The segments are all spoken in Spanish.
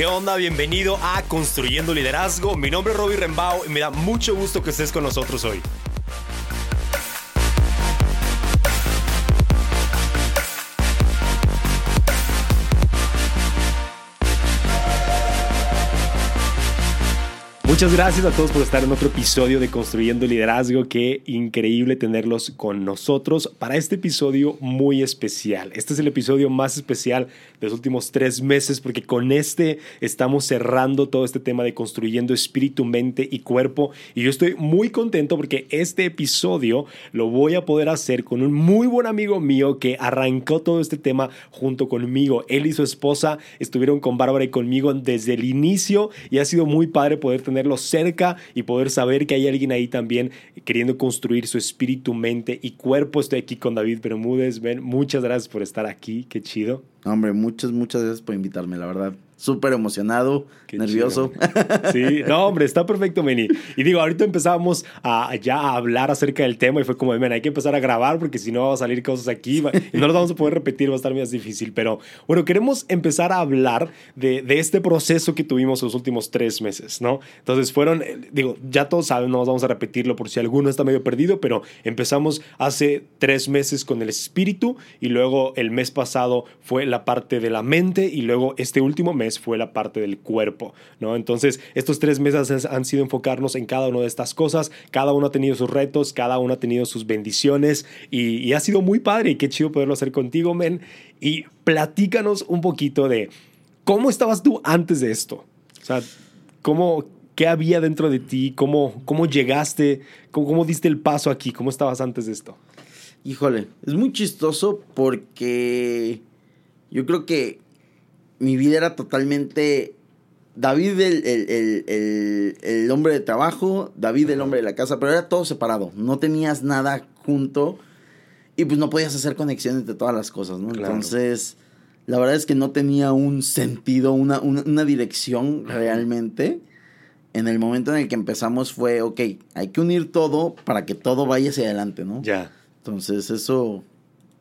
¿Qué onda? Bienvenido a Construyendo Liderazgo. Mi nombre es Robbie Rembao y me da mucho gusto que estés con nosotros hoy. Muchas gracias a todos por estar en otro episodio de Construyendo Liderazgo. Qué increíble tenerlos con nosotros para este episodio muy especial. Este es el episodio más especial de los últimos tres meses porque con este estamos cerrando todo este tema de construyendo espíritu, mente y cuerpo. Y yo estoy muy contento porque este episodio lo voy a poder hacer con un muy buen amigo mío que arrancó todo este tema junto conmigo. Él y su esposa estuvieron con Bárbara y conmigo desde el inicio y ha sido muy padre poder tenerlo cerca y poder saber que hay alguien ahí también queriendo construir su espíritu, mente y cuerpo. Estoy aquí con David Bermúdez. Ben, muchas gracias por estar aquí. Qué chido. Hombre, muchas, muchas gracias por invitarme, la verdad súper emocionado, nervioso. sí, no, hombre, está perfecto, Meni. Y digo, ahorita empezamos a ya a hablar acerca del tema y fue como, men, hay que empezar a grabar porque si no va a salir cosas aquí y no los vamos a poder repetir, va a estar más difícil. Pero bueno, queremos empezar a hablar de, de este proceso que tuvimos los últimos tres meses, ¿no? Entonces fueron, eh, digo, ya todos saben, no vamos a repetirlo por si alguno está medio perdido, pero empezamos hace tres meses con el espíritu y luego el mes pasado fue la parte de la mente y luego este último mes fue la parte del cuerpo, ¿no? Entonces, estos tres meses han sido enfocarnos en cada una de estas cosas, cada uno ha tenido sus retos, cada uno ha tenido sus bendiciones y, ha sido muy padre y qué chido poderlo hacer contigo, men. Y platícanos un poquito de cómo estabas tú antes de esto, o sea, cómo, qué había dentro de ti, cómo, cómo llegaste, cómo, cómo diste el paso aquí, cómo estabas antes de esto. Híjole, es muy chistoso porque yo creo que mi vida era totalmente David el, hombre de trabajo, David el hombre de la casa, pero era todo separado, no tenías nada junto y pues no podías hacer conexión entre todas las cosas, ¿no? Entonces, la verdad es que no tenía un sentido, una, una, dirección realmente. En el momento en el que empezamos fue, ok, hay que unir todo para que todo vaya hacia adelante, ¿no? Ya. Entonces, eso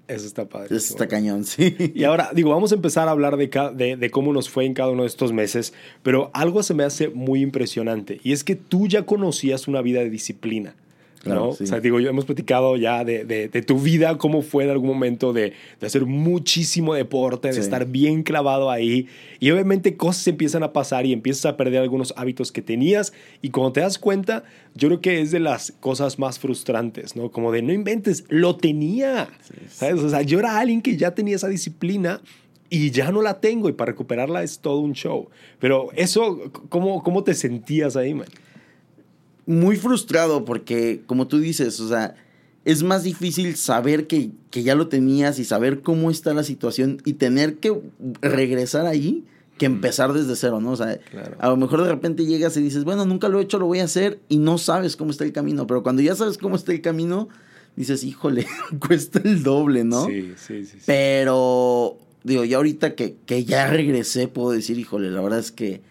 eso está padre. Eso está cañón, sí. Y ahora, digo, vamos a empezar a hablar de, de, cómo nos fue en cada uno de estos meses, pero algo se me hace muy impresionante y es que tú ya conocías una vida de disciplina. ¿No? O sea, digo, yo hemos platicado ya de, de, tu vida, cómo fue en algún momento de, de hacer muchísimo deporte, de estar bien clavado ahí. Y obviamente cosas empiezan a pasar y empiezas a perder algunos hábitos que tenías. Y cuando te das cuenta, yo creo que es de las cosas más frustrantes, ¿no? Como de no inventes, lo tenía. ¿sabes? O sea, yo era alguien que ya tenía esa disciplina y ya no la tengo y para recuperarla es todo un show. Pero eso, ¿cómo, cómo te sentías ahí, man? Muy frustrado porque, como tú dices, o sea, es más difícil saber que, ya lo tenías y saber cómo está la situación y tener que regresar ahí que empezar desde cero, ¿no? O sea, a lo mejor de repente llegas y dices, bueno, nunca lo he hecho, lo voy a hacer y no sabes cómo está el camino, pero cuando ya sabes cómo está el camino, dices, híjole, cuesta el doble, ¿no? Sí, sí, sí. Pero, digo, ya ahorita que, que ya regresé, puedo decir, híjole, la verdad es que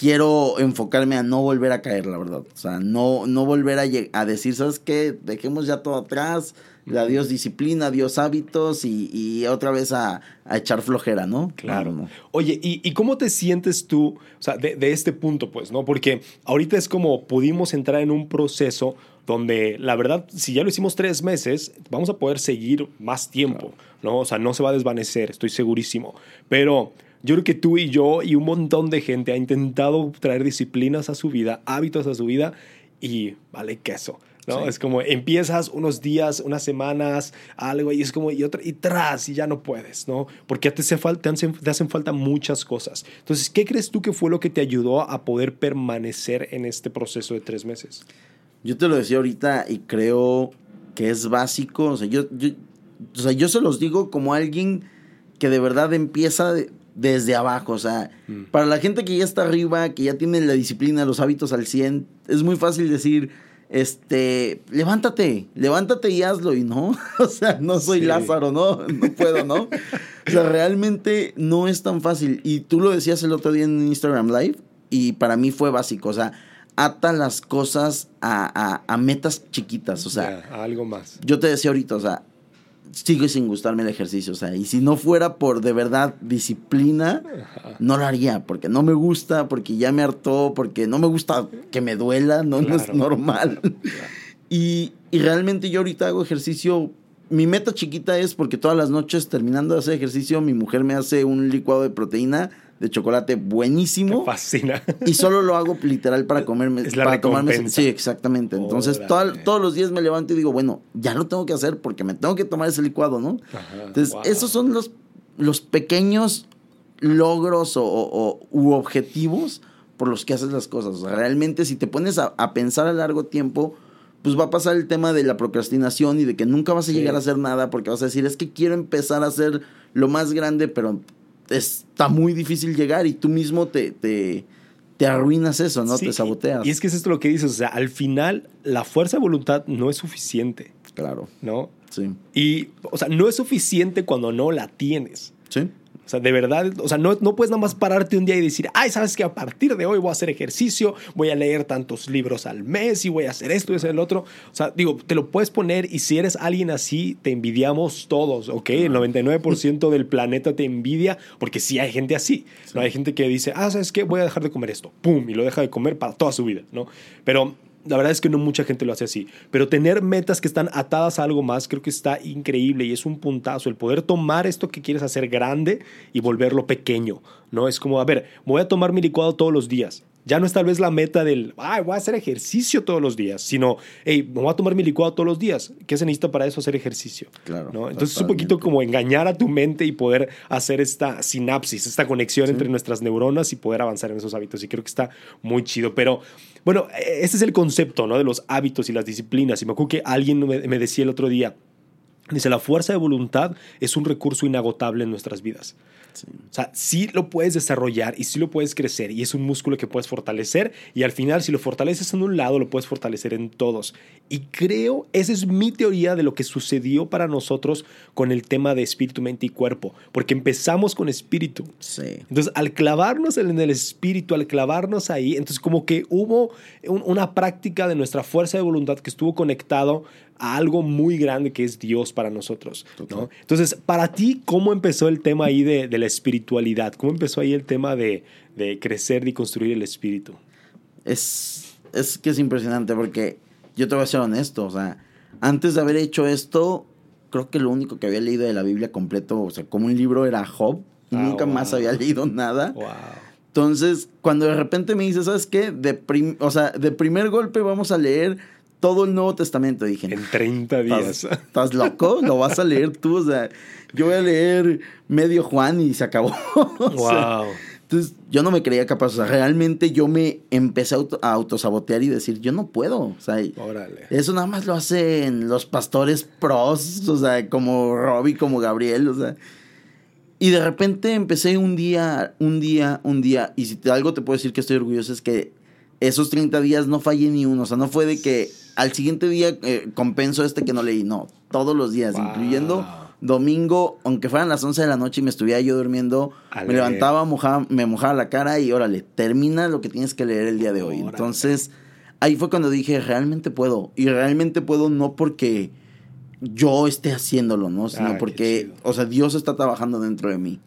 quiero enfocarme a no volver a caer, la verdad. O sea, no, no volver a, a decir, ¿sabes qué? Dejemos ya todo atrás, adiós disciplina, adiós hábitos y, otra vez a, echar flojera, ¿no? Claro. Oye, ¿y, cómo te sientes tú, o sea, de, este punto, pues, ¿no? Porque ahorita es como pudimos entrar en un proceso donde la verdad, si ya lo hicimos tres meses, vamos a poder seguir más tiempo, ¿no? O sea, no se va a desvanecer, estoy segurísimo. Pero yo creo que tú y yo y un montón de gente ha intentado traer disciplinas a su vida, hábitos a su vida y vale queso. ¿no? Es como empiezas unos días, unas semanas, algo y es como y otra y tras y ya no puedes, ¿no? Porque te, hace falta, te hacen falta muchas cosas. Entonces, ¿qué crees tú que fue lo que te ayudó a poder permanecer en este proceso de tres meses? Yo te lo decía ahorita y creo que es básico. O sea, yo, yo, o sea, yo se los digo como alguien que de verdad empieza desde abajo. O sea, mm. para la gente que ya está arriba, que ya tiene la disciplina, los hábitos al 100, es muy fácil decir, este, levántate, levántate y hazlo. Y no, o sea, no soy Lázaro, ¿no? No puedo, ¿no? o sea, realmente no es tan fácil. Y tú lo decías el otro día en Instagram Live, y para mí fue básico. O sea, ata las cosas a, a, metas chiquitas. O sea, algo más. Yo te decía ahorita, o sea, sigue sin gustarme el ejercicio. O sea, y si no fuera por de verdad disciplina, no lo haría, porque no me gusta, porque ya me hartó, porque no me gusta que me duela, no, no es normal. Y, y realmente yo ahorita hago ejercicio. Mi meta chiquita es porque todas las noches terminando de hacer ejercicio, mi mujer me hace un licuado de proteína de chocolate buenísimo. Me fascina. Y solo lo hago literal para comerme. Es la para tomarme. Sí, exactamente. Entonces, toda- todos los días me levanto y digo, bueno, ya lo tengo que hacer porque me tengo que tomar ese licuado, ¿no? Ajá, Entonces, wow. esos son los, los pequeños logros o, u objetivos por los que haces las cosas. O sea, realmente, si te pones a, a pensar a largo tiempo, pues va a pasar el tema de la procrastinación y de que nunca vas a Sí. llegar a hacer nada porque vas a decir, es que quiero empezar a hacer lo más grande, pero está muy difícil llegar y tú mismo te, te, te arruinas eso, ¿no? Sí, te saboteas. Y es que es esto lo que dices, o sea, al final la fuerza de voluntad no es suficiente, Claro, ¿no? sí. Y, o sea, no es suficiente cuando no la tienes. Sí. O sea, de verdad, o sea, no, no puedes nada más pararte un día y decir, ay, sabes que a partir de hoy voy a hacer ejercicio, voy a leer tantos libros al mes y voy a hacer esto y hacer el otro. O sea, digo, te lo puedes poner y si eres alguien así, te envidiamos todos, ¿ok? El 99% del planeta te envidia porque sí hay gente así. ¿no? Hay gente que dice, ah, ¿sabes qué? Voy a dejar de comer esto. ¡Pum! Y lo deja de comer para toda su vida, ¿no? Pero la verdad es que no mucha gente lo hace así. Pero tener metas que están atadas a algo más creo que está increíble y es un puntazo. El poder tomar esto que quieres hacer grande y volverlo pequeño. ¿no? Es como, a ver, voy a tomar mi licuado todos los días. Ya no es tal vez la meta del, ay, voy a hacer ejercicio todos los días, sino, hey, me voy a tomar mi licuado todos los días. ¿Qué se necesita para eso? Hacer ejercicio. Claro, ¿no? Entonces es un poquito como engañar a tu mente y poder hacer esta sinapsis, esta conexión entre nuestras neuronas y poder avanzar en esos hábitos. Y creo que está muy chido. Pero bueno, este es el concepto ¿no? de los hábitos y las disciplinas. Y me acuerdo que alguien me, me decía el otro día, dice, la fuerza de voluntad es un recurso inagotable en nuestras vidas. Sí. O sea, sí lo puedes desarrollar y sí lo puedes crecer y es un músculo que puedes fortalecer y al final si lo fortaleces en un lado lo puedes fortalecer en todos. Y creo, esa es mi teoría de lo que sucedió para nosotros con el tema de espíritu, mente y cuerpo, porque empezamos con espíritu. Sí. Entonces, al clavarnos en el espíritu, al clavarnos ahí, entonces como que hubo un- una práctica de nuestra fuerza de voluntad que estuvo conectado a algo muy grande que es Dios para nosotros. ¿no? Entonces, para ti, ¿cómo empezó el tema ahí de, de la espiritualidad? ¿Cómo empezó ahí el tema de, de crecer y construir el espíritu? es, es que es impresionante porque yo te voy a ser honesto, o sea, antes de haber hecho esto, creo que lo único que había leído de la Biblia completo, o sea, como un libro era Job, Ah, nunca más wow. había leído nada. Wow. Entonces, cuando de repente me dice, ¿sabes qué? De o sea, de primer golpe vamos a leer todo el Nuevo Testamento. Dije, En 30 días. ¿Estás, estás loco? Lo vas a leer tú. O sea, yo voy a leer medio Juan y se acabó. O sea, wow. entonces, yo no me creía capaz. O sea, realmente yo me empecé a, auto- a autosabotear y decir, yo no puedo. O sea, Órale. eso nada más lo hacen los pastores pros, o sea, como Robbie, como Gabriel, o sea. Y de repente empecé un día, un día, un día, y si te- algo te puedo decir que estoy orgulloso es que esos 30 días no fallé ni uno, o sea, no fue de que al siguiente día eh, compenso este que no leí, no, todos los días, Wow. incluyendo domingo, aunque fueran las 11 de la noche y me estuviera yo durmiendo, me levantaba, mojaba, me mojaba la cara y órale, termina lo que tienes que leer el día de hoy. Órale. Entonces, ahí fue cuando dije, realmente puedo. Y realmente puedo no porque yo esté haciéndolo, ¿no? Sino Ah, porque, o sea, Dios está trabajando dentro de mí.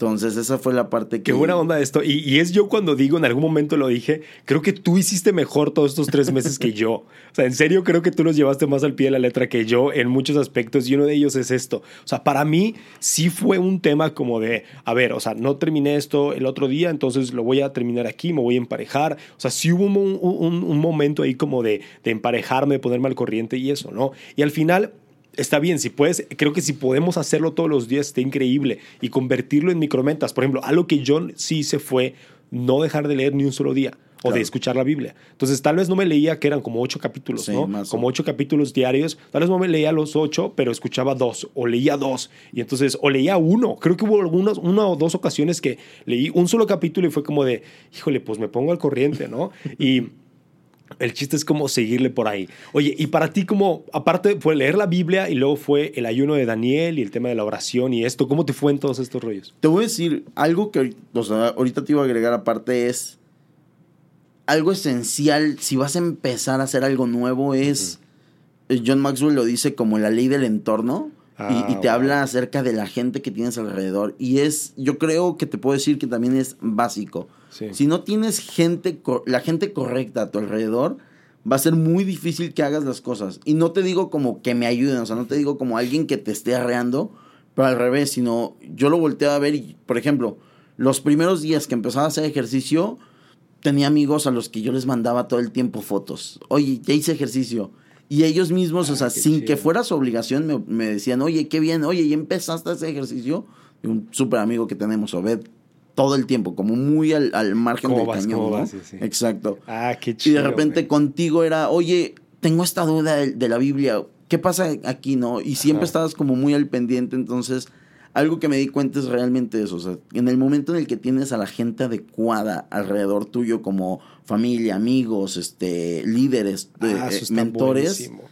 Entonces, esa fue la parte que... Qué buena onda esto. Y, y es yo cuando digo, en algún momento lo dije, creo que tú hiciste mejor todos estos tres meses que yo. O sea, en serio creo que tú los llevaste más al pie de la letra que yo en muchos aspectos y uno de ellos es esto. O sea, para mí sí fue un tema como de, a ver, o sea, no terminé esto el otro día, entonces lo voy a terminar aquí, me voy a emparejar. O sea, sí hubo un, un- un momento ahí como de, de emparejarme, de ponerme al corriente y eso, ¿no? Y al final Está bien, si puedes, creo que si podemos hacerlo todos los días, está increíble. Y convertirlo en micrometas. Por ejemplo, algo que yo sí hice fue no dejar de leer ni un solo día o Claro. de escuchar la Biblia. Entonces, tal vez no me leía que eran como ocho capítulos, Sí, ¿no? más Como ocho capítulos diarios. Tal vez no me leía los ocho, pero escuchaba dos o leía dos. Y entonces, o leía uno. Creo que hubo algunas, una o dos ocasiones que leí un solo capítulo y fue como de, híjole, pues me pongo al corriente, ¿no? Y el chiste es como seguirle por ahí. Oye, y para ti, como, aparte fue leer la Biblia y luego fue el ayuno de Daniel y el tema de la oración y esto, ¿cómo te fue en todos estos rollos? Te voy a decir, algo que ahorita, o sea, ahorita te iba a agregar aparte es... Algo esencial, si vas a empezar a hacer algo nuevo, es... eh, John Maxwell lo dice como la ley del entorno. y, y, te Ah, habla acerca de la gente que tienes alrededor. Y es, yo creo que te puedo decir que también es básico. Sí. Si no tienes gente, la gente correcta a tu alrededor, va a ser muy difícil que hagas las cosas. Y no te digo como que me ayuden, o sea, no te digo como alguien que te esté arreando, pero al revés, sino yo lo volteo a ver y, por ejemplo, los primeros días que empezaba a hacer ejercicio, tenía amigos a los que yo les mandaba todo el tiempo fotos. Oye, ya hice ejercicio. Y ellos mismos, o Ah, sea, qué sin chido. que fuera su obligación, me, me decían, oye, qué bien, oye, ¿ya empezaste a hacer ejercicio? Y un súper amigo que tenemos, Obed, todo el tiempo, como muy al, al margen ¿Cómo del vas? cañón, ¿Cómo ¿no? vas? Sí, sí. Exacto. Ah, qué Y chido. de repente contigo era, oye, tengo esta duda de, de la Biblia, ¿qué pasa aquí, no? Y siempre Ajá. estabas como muy al pendiente, entonces algo que me di cuenta es realmente eso, o sea, en el momento en el que tienes a la gente adecuada alrededor tuyo como familia, amigos, este, líderes, de- Ah, eh, mentores, buenísimo.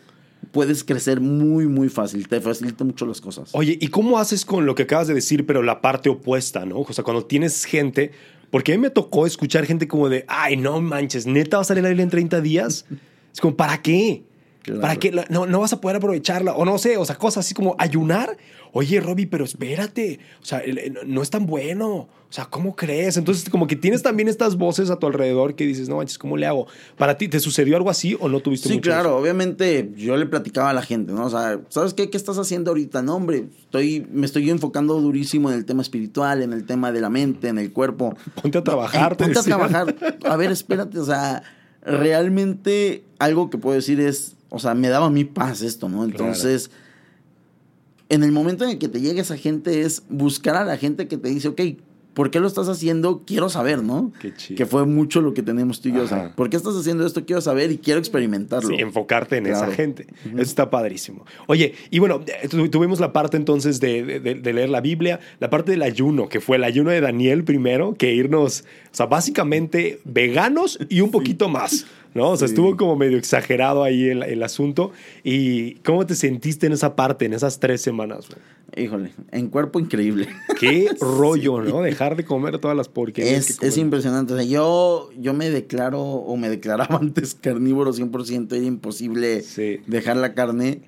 Puedes crecer muy, muy fácil, te facilita mucho las cosas. Oye, ¿y cómo haces con lo que acabas de decir, pero la parte opuesta, ¿no? O sea, cuando tienes gente, porque a mí me tocó escuchar gente como de, ay, no manches, neta va a salir la Biblia en 30 días. Es como, ¿para qué? Claro. ¿Para qué? La- No, no vas a poder aprovecharla. O no sé, o sea, cosas así como ayunar. Oye, Robbie, pero espérate. O sea, no es tan bueno. O sea, ¿cómo crees? Entonces, como que tienes también estas voces a tu alrededor que dices, no manches, ¿cómo le hago? ¿Para ti te sucedió algo así o no tuviste Sí, mucho claro, eso? obviamente yo le platicaba a la gente, ¿no? O sea, ¿sabes qué? ¿Qué estás haciendo ahorita? No, hombre, estoy, me estoy enfocando durísimo en el tema espiritual, en el tema de la mente, en el cuerpo. Ponte a trabajar. Eh, te ponte a trabajar. A ver, espérate, o sea, realmente algo que puedo decir es, o sea, me daba a mí paz esto, ¿no? Entonces, en el momento en el que te llegue esa gente es buscar a la gente que te dice, ok, ¿por qué lo estás haciendo? Quiero saber, ¿no? Qué chido. Que fue mucho lo que tenemos tú y yo. O sea. ¿por qué estás haciendo esto? Quiero saber y quiero experimentarlo. Sí, enfocarte en esa gente. Eso está padrísimo. Oye, y bueno, eh, tu- tuvimos la parte entonces de, de- de leer la Biblia, la parte del ayuno, que fue el ayuno de Daniel primero, que irnos, o sea, básicamente veganos y un poquito más. ¿No? O sea, Sí. estuvo como medio exagerado ahí el, el asunto. ¿Y cómo te sentiste en esa parte, en esas tres semanas? güey? Híjole, en cuerpo increíble. Qué rollo, ¿no? Dejar de comer todas las porquerías. que Es, impresionante. O sea, yo, yo me declaro o me declaraba antes carnívoro 100%, era imposible Sí. dejar la carne.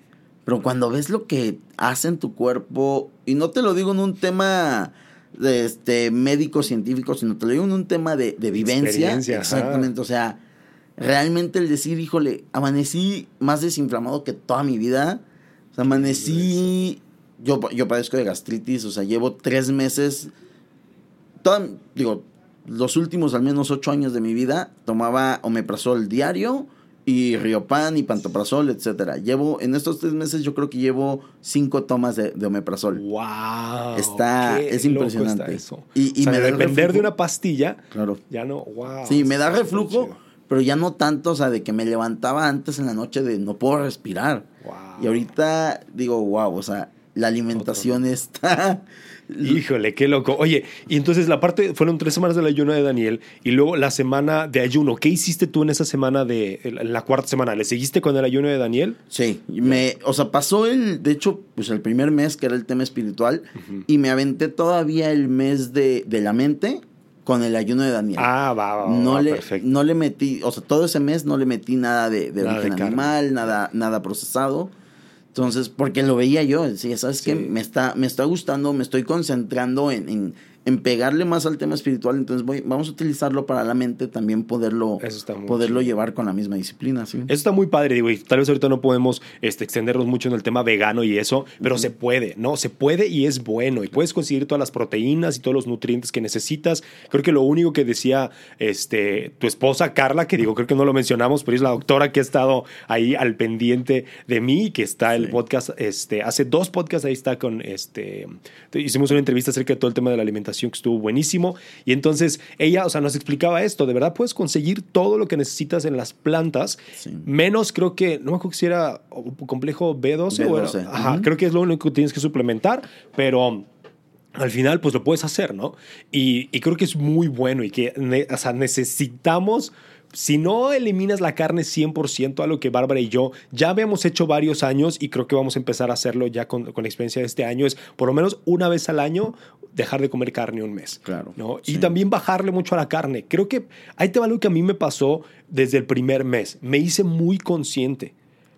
Pero cuando ves lo que hace en tu cuerpo, y no te lo digo en un tema de este médico científico, sino te lo digo en un tema de, de vivencia. Ajá. Exactamente. O sea, realmente el decir, híjole, amanecí más desinflamado que toda mi vida. O sea, amanecí. Yo, yo padezco de gastritis, o sea, llevo tres meses toda- digo, los últimos al menos ocho años de mi vida tomaba omeprazol diario y riopan y pantoprazol, etcétera. Llevo, en estos tres meses yo creo que llevo cinco tomas de, de omeprazol. ¡Wow! Está, qué es loco impresionante. está eso. Y, y o sea, me da de depender de una pastilla, Claro. ya no, wow. Sí, me da reflujo. Pero ya no tanto, o sea, de que me levantaba antes en la noche de no puedo respirar. Wow. Y ahorita digo, wow, o sea, la alimentación está... Híjole, qué loco. Oye, y entonces la parte, fueron tres semanas del ayuno de Daniel y luego la semana de ayuno. ¿Qué hiciste tú en esa semana de, en la cuarta semana? ¿Le seguiste con el ayuno de Daniel? Sí, me, o sea, pasó el, de hecho, pues el primer mes que era el tema espiritual y me aventé todavía el mes de, de la mente con el ayuno de Daniel. Ah, va, va, no va, le, perfecto. no le metí, o sea, todo ese mes no le metí nada de, de Nada origen de carne. animal, nada, nada procesado. Entonces, porque lo veía yo, decía, ¿sabes Sí. qué? Me está, me está gustando, me estoy concentrando en, en, en pegarle más al tema espiritual, entonces voy, vamos a utilizarlo para la mente, también poderlo, poderlo chido. llevar con la misma disciplina, ¿sí? Eso está muy padre, digo, y tal vez ahorita no podemos este, extendernos mucho en el tema vegano y eso, pero se puede, ¿no? Se puede y es bueno, y puedes conseguir todas las proteínas y todos los nutrientes que necesitas. Creo que lo único que decía este, tu esposa Carla, que digo, creo que no lo mencionamos, pero es la doctora que ha estado ahí al pendiente de mí, que está el Sí. podcast, este, hace dos podcasts ahí está con, este, hicimos una entrevista acerca de todo el tema de la alimentación que estuvo buenísimo, y entonces ella, o sea, nos explicaba esto, de verdad puedes conseguir todo lo que necesitas en las plantas, Sí. menos creo que, no me acuerdo si era complejo B12, o era- B12, ajá, ujú. creo que es lo único que tienes que suplementar, pero al final pues lo puedes hacer, ¿no? Y, y creo que es muy bueno y que o sea, necesitamos, si no eliminas la carne 100%, a lo que Bárbara y yo ya habíamos hecho varios años y creo que vamos a empezar a hacerlo ya con, con la experiencia de este año, es por lo menos una vez al año dejar de comer carne un mes. Claro, ¿no? sí. Y también bajarle mucho a la carne. Creo que ahí te va algo que a mí me pasó desde el primer mes. Me hice muy consciente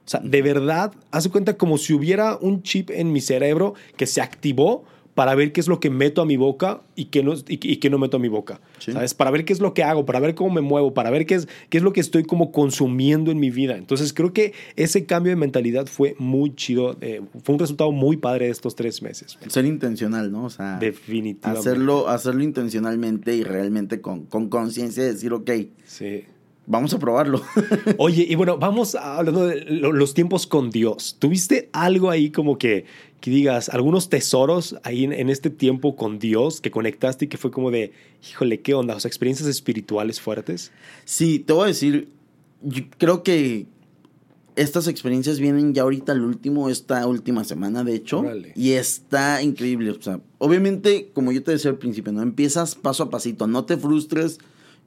O sea, de verdad, hace cuenta como si hubiera un chip en mi cerebro que se activó para ver qué es lo que meto a mi boca y qué no, y, qué no meto a mi boca. ¿Sabes? Para ver qué es lo que hago, para ver cómo me muevo, para ver qué es, qué es lo que estoy como consumiendo en mi vida. Entonces creo que ese cambio de mentalidad fue muy chido. Eh, fue un resultado muy padre de estos tres meses. Ser intencional, ¿no? O sea, definitivamente. Hacerlo, hacerlo intencionalmente y realmente con conciencia de decir, ok. Sí. Vamos a probarlo. Oye, y bueno, vamos hablando de los tiempos con Dios. ¿Tuviste algo ahí como que, que digas, algunos tesoros ahí en, este tiempo con Dios que conectaste y que fue como de, híjole, ¿qué onda? O sea, experiencias espirituales fuertes. Sí, te voy a decir, yo creo que estas experiencias vienen ya ahorita al último, esta última semana, de hecho. Y está increíble. O sea, obviamente, como yo te decía al principio, ¿no? Empiezas paso a pasito, no te frustres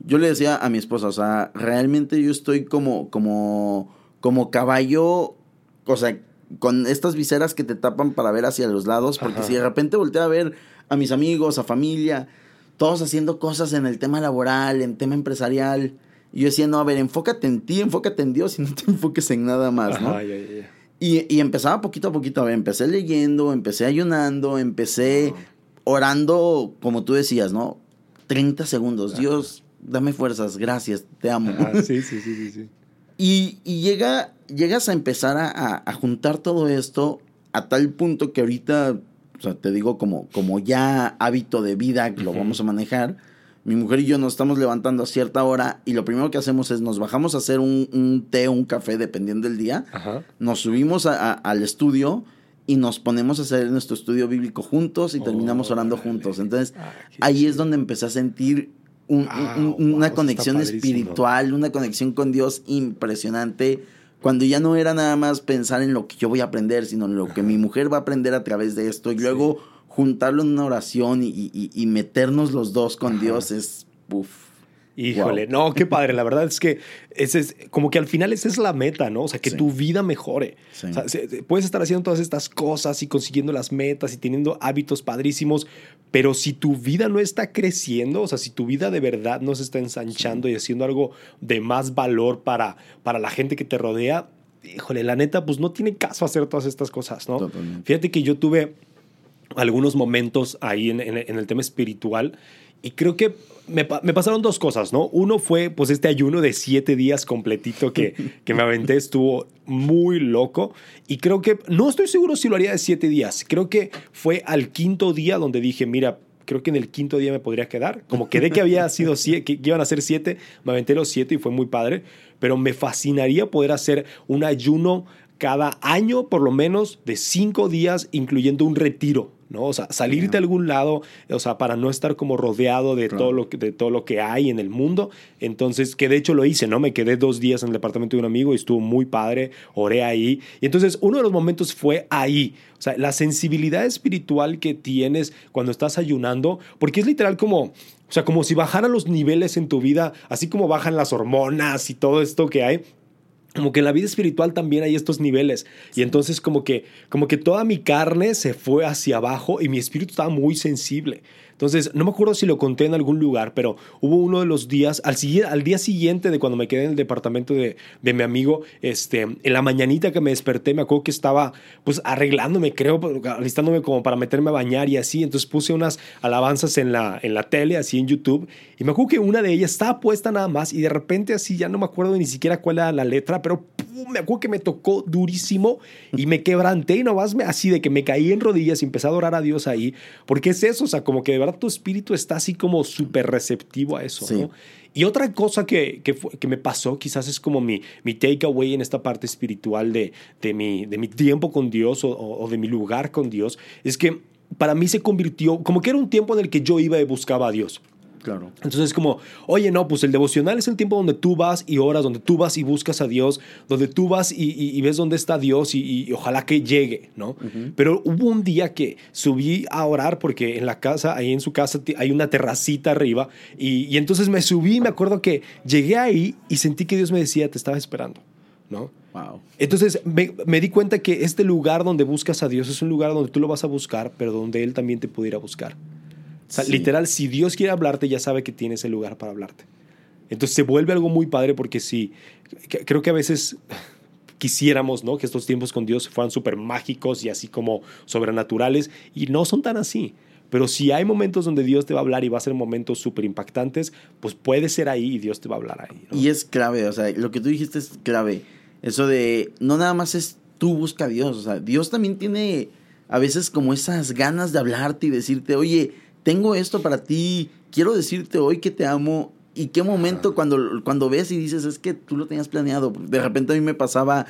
yo le decía a mi esposa, o sea, realmente yo estoy como, como, como caballo, o sea, con estas viseras que te tapan para ver hacia los lados, porque si de repente volteo a ver a mis amigos, a familia, todos haciendo cosas en el tema laboral, en tema empresarial, y yo decía, no, a ver, enfócate en ti, enfócate en Dios y no te enfoques en nada más, ¿no? Y, y, empezaba poquito a poquito, a ver, empecé leyendo, empecé ayunando, empecé orando, como tú decías, ¿no? 30 segundos, Dios, dame fuerzas, gracias, te amo. sí, sí, sí, sí. Y, llega, llegas a empezar a, juntar todo esto a tal punto que ahorita, o sea, te digo como, como ya hábito de vida que lo vamos a manejar, mi mujer y yo nos estamos levantando a cierta hora y lo primero que hacemos es nos bajamos a hacer un, un té o un café, dependiendo del día, nos subimos al estudio y nos ponemos a hacer nuestro estudio bíblico juntos y terminamos orando juntos. Entonces, ah, ahí es donde empecé a sentir Ah, una conexión espiritual, una conexión con Dios impresionante. Cuando ya no era nada más pensar en lo que yo voy a aprender, sino en lo que mi mujer va a aprender a través de esto. Y luego juntarlo en una oración y, meternos los dos con Dios es... Uf, Híjole, no, qué padre. La verdad es que ese es como que al final esa es la meta, ¿no? O sea, que tu vida mejore. O sea, puedes estar haciendo todas estas cosas y consiguiendo las metas y teniendo hábitos padrísimos, pero si tu vida no está creciendo, o sea, si tu vida de verdad no se está ensanchando y haciendo algo de más valor para, para la gente que te rodea, híjole, la neta, pues no tiene caso hacer todas estas cosas, ¿no? Fíjate que yo tuve algunos momentos ahí en, en el tema espiritual y creo que me, pasaron dos cosas, ¿no? Uno fue pues este ayuno de siete días completito que, que me aventé, estuvo muy loco. Y creo que, no estoy seguro si lo haría de siete días, creo que fue al quinto día donde dije, mira, creo que en el quinto día me podría quedar. Como quedé que había sido siete, que iban a ser siete, me aventé los siete y fue muy padre. Pero me fascinaría poder hacer un ayuno cada año, por lo menos, de cinco días, incluyendo un retiro. ¿No? O sea, salirte a algún lado, o sea, para no estar como rodeado de, todo lo que, de todo lo que hay en el mundo. Entonces, que de hecho lo hice, ¿no? Me quedé dos días en el departamento de un amigo y estuvo muy padre, oré ahí. Y entonces, uno de los momentos fue ahí. O sea, la sensibilidad espiritual que tienes cuando estás ayunando, porque es literal como, o sea, como si bajaran los niveles en tu vida, así como bajan las hormonas y todo esto que hay como que en la vida espiritual también hay estos niveles. Y entonces como que, como que toda mi carne se fue hacia abajo y mi espíritu estaba muy sensible. Entonces, no me acuerdo si lo conté en algún lugar, pero hubo uno de los días, al, al día siguiente de cuando me quedé en el departamento de, de, mi amigo, este, en la mañanita que me desperté, me acuerdo que estaba pues arreglándome, creo, alistándome como para meterme a bañar y así. Entonces puse unas alabanzas en la, en la tele, así en YouTube, y me acuerdo que una de ellas estaba puesta nada más y de repente así, ya no me acuerdo ni siquiera cuál era la letra, pero me acuerdo que me tocó durísimo y me quebranté y nomás me, así de que me caí en rodillas y empecé a adorar a Dios ahí, porque es eso, o sea, como que verdad tu espíritu está así como súper receptivo a eso, ¿no? Y otra cosa que, que, que, me pasó, quizás es como mi, mi takeaway en esta parte espiritual de, de, mi, de mi tiempo con Dios o, o de mi lugar con Dios, es que para mí se convirtió, como que era un tiempo en el que yo iba y buscaba a Dios. Claro. Entonces es como, oye, no, pues el devocional es el tiempo donde tú vas y oras, donde tú vas y buscas a Dios, donde tú vas y, ves dónde está Dios y, ojalá que llegue, ¿no? Pero hubo un día que subí a orar porque en la casa, ahí en su casa hay una terracita arriba y, entonces me subí y me acuerdo que llegué ahí y sentí que Dios me decía, te estaba esperando, ¿no? Wow. Entonces me, me, di cuenta que este lugar donde buscas a Dios es un lugar donde tú lo vas a buscar, pero donde Él también te pudiera buscar literal, si Dios quiere hablarte, ya sabe que tiene ese lugar para hablarte. Entonces se vuelve algo muy padre porque sí, creo que a veces quisiéramos, ¿no? Que estos tiempos con Dios fueran súper mágicos y así como sobrenaturales y no son tan así. Pero si hay momentos donde Dios te va a hablar y va a ser momentos súper impactantes, pues puede ser ahí y Dios te va a hablar ahí. Y es clave, o sea, lo que tú dijiste es clave. Eso de, no nada más es tú busca a Dios, o sea, Dios también tiene a veces como esas ganas de hablarte y decirte, oye, tengo esto para ti, quiero decirte hoy que te amo. ¿Y qué momento cuando, cuando ves y dices, es que tú lo tenías planeado? De repente a mí me pasaba,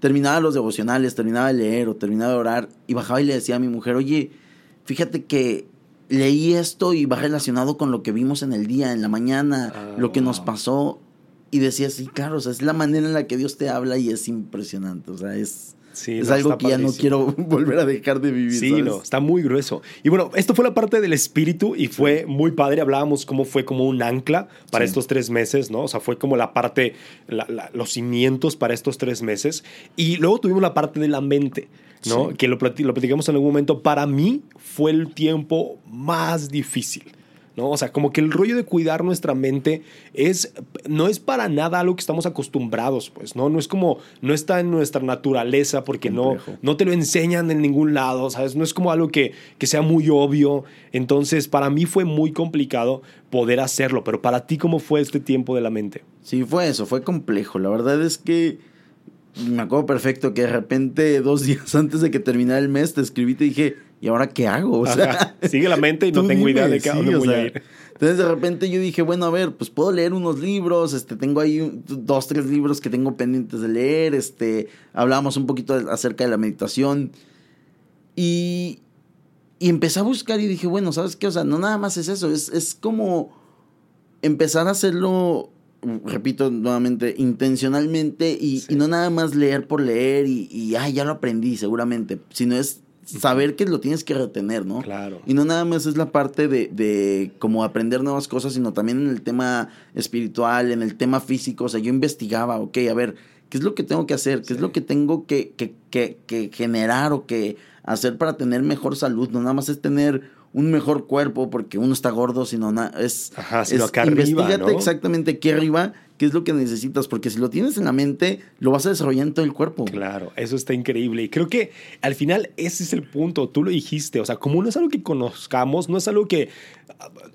terminaba los devocionales, terminaba de leer o terminaba de orar y bajaba y le decía a mi mujer, oye, fíjate que leí esto y va relacionado con lo que vimos en el día, en la mañana, ah, lo que nos pasó. Y decía, sí, claro, o sea, es la manera en la que Dios te habla y es impresionante. O sea, es, es algo que ya no quiero volver a dejar de vivir. Sí, no, está muy grueso. Y bueno, esto fue la parte del espíritu y fue muy padre. Hablábamos cómo fue como un ancla para estos tres meses, ¿no? O sea, fue como la parte, los cimientos para estos tres meses. Y luego tuvimos la parte de la mente. ¿no? Que lo, lo platicamos en algún momento. Para mí fue el tiempo más difícil. ¿No? O sea, como que el rollo de cuidar nuestra mente es, no es para nada algo que estamos acostumbrados, pues, ¿no? No es como, no está en nuestra naturaleza porque no, no te lo enseñan en ningún lado, ¿sabes? No es como algo que, que sea muy obvio. Entonces, para mí fue muy complicado poder hacerlo, pero para ti, ¿cómo fue este tiempo de la mente? Sí, fue eso, fue complejo. La verdad es que me acuerdo perfecto que de repente, dos días antes de que terminara el mes, te escribí y te dije, ¿y ahora qué hago? O sea, sigue la mente y no tengo idea de qué voy a ir. Entonces de repente yo dije, bueno, a ver, pues puedo leer unos libros, este, tengo ahí dos, tres libros que tengo pendientes de leer, este, hablamos un poquito acerca de la meditación y, y empecé a buscar y dije, bueno, ¿sabes qué? O sea, no nada más es eso, es, es como empezar a hacerlo repito nuevamente, intencionalmente y, no nada más leer por leer y, y ay, ya lo aprendí seguramente, sino es saber que lo tienes que retener, ¿no? Claro. Y no nada más es la parte de, de como aprender nuevas cosas, sino también en el tema espiritual, en el tema físico. O sea, yo investigaba, ok, a ver, ¿qué es lo que tengo que hacer? ¿Qué es lo que tengo que, que, que, que generar o que hacer para tener mejor salud? No nada más es tener un mejor cuerpo porque uno está gordo, sino nada, es, Ajá, sino es, acá arriba, ¿no? exactamente qué arriba qué es lo que necesitas, porque si lo tienes en la mente, lo vas a desarrollar en todo el cuerpo. Claro, eso está increíble. Y creo que al final ese es el punto, tú lo dijiste, o sea, como no es algo que conozcamos, no es algo que,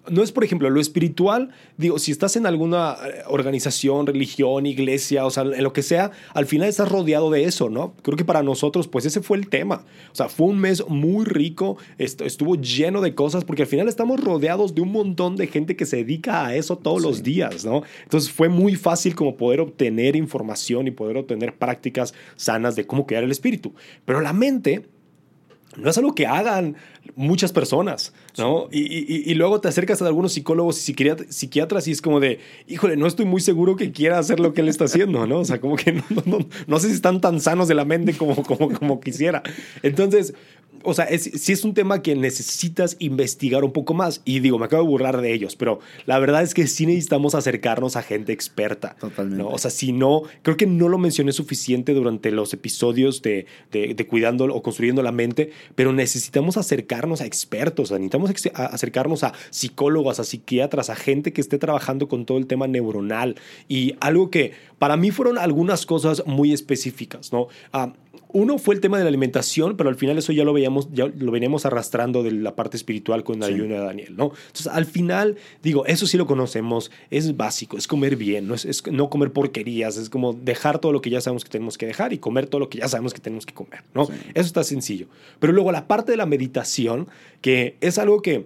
no es por ejemplo lo espiritual, digo, si estás en alguna eh, organización, religión, iglesia, o sea, en lo que sea, al final estás rodeado de eso, ¿no? Creo que para nosotros, pues ese fue el tema. O sea, fue un mes muy rico, estuvo lleno de cosas, porque al final estamos rodeados de un montón de gente que se dedica a eso todos los días, ¿no? Entonces fue muy fácil como poder obtener información y poder obtener prácticas sanas de cómo crear el espíritu. Pero la mente no es algo que hagan muchas personas, ¿no? Y, luego te acercas a algunos psicólogos y psiquiatras y es como de, híjole, no estoy muy seguro que quiera hacer lo que él está haciendo, ¿no? O sea, como que no, no, sé si están tan sanos de la mente como, como, como quisiera. Entonces, o sea, es, sí es un tema que necesitas investigar un poco más. Y digo, me acabo de burlar de ellos, pero la verdad es que sí necesitamos acercarnos a gente experta. Totalmente. O sea, si no, creo que no lo mencioné suficiente durante los episodios de, de, cuidando o construyendo la mente, pero necesitamos acercarnos a expertos, necesitamos acercarnos a psicólogos, a psiquiatras, a gente que esté trabajando con todo el tema neuronal. Y algo que para mí fueron algunas cosas muy específicas, ¿no? Ah, uno fue el tema de la alimentación, pero al final eso ya lo veíamos, ya lo veníamos arrastrando de la parte espiritual con el ayuno de Daniel, ¿no? Entonces, al final, digo, eso sí lo conocemos, es básico, es comer bien, no es, no comer porquerías, es como dejar todo lo que ya sabemos que tenemos que dejar y comer todo lo que ya sabemos que tenemos que comer, ¿no? Eso está sencillo. Pero luego la parte de la meditación, que es algo que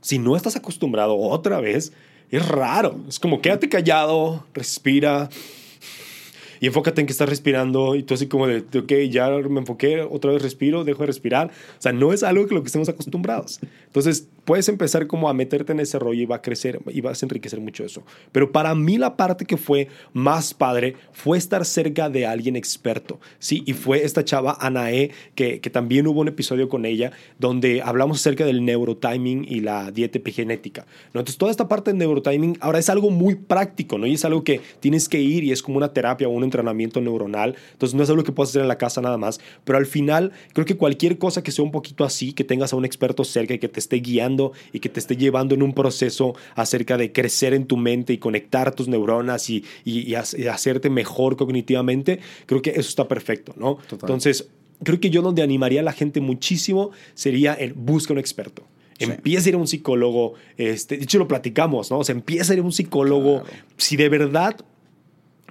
si no estás acostumbrado otra vez, es raro. Es como quédate callado, respira y enfócate en que estás respirando y tú así como de, ok, ya me enfoqué, otra vez respiro, dejo de respirar. O sea, no es algo que lo que estemos acostumbrados. Entonces, puedes empezar como a meterte en ese rollo y va a crecer y vas a enriquecer mucho eso. Pero para mí la parte que fue más padre fue estar cerca de alguien experto, ¿sí? Y fue esta chava, Anae, que, que también hubo un episodio con ella donde hablamos acerca del neurotiming y la dieta epigenética, ¿no? Entonces, toda esta parte del neurotiming ahora es algo muy práctico, ¿no? Y es algo que tienes que ir y es como una terapia o un entrenamiento neuronal. Entonces no es algo que puedas hacer en la casa nada más, pero al final creo que cualquier cosa que sea un poquito así, que tengas a un experto cerca y que te esté guiando y que te esté llevando en un proceso acerca de crecer en tu mente y conectar tus neuronas y, y, hacerte mejor cognitivamente, creo que eso está perfecto, ¿no? Entonces, creo que yo donde animaría a la gente muchísimo sería el busca un experto. Empieza a ir a un psicólogo, este, de hecho lo platicamos, ¿no? O sea, empieza a ir a un psicólogo. Si de verdad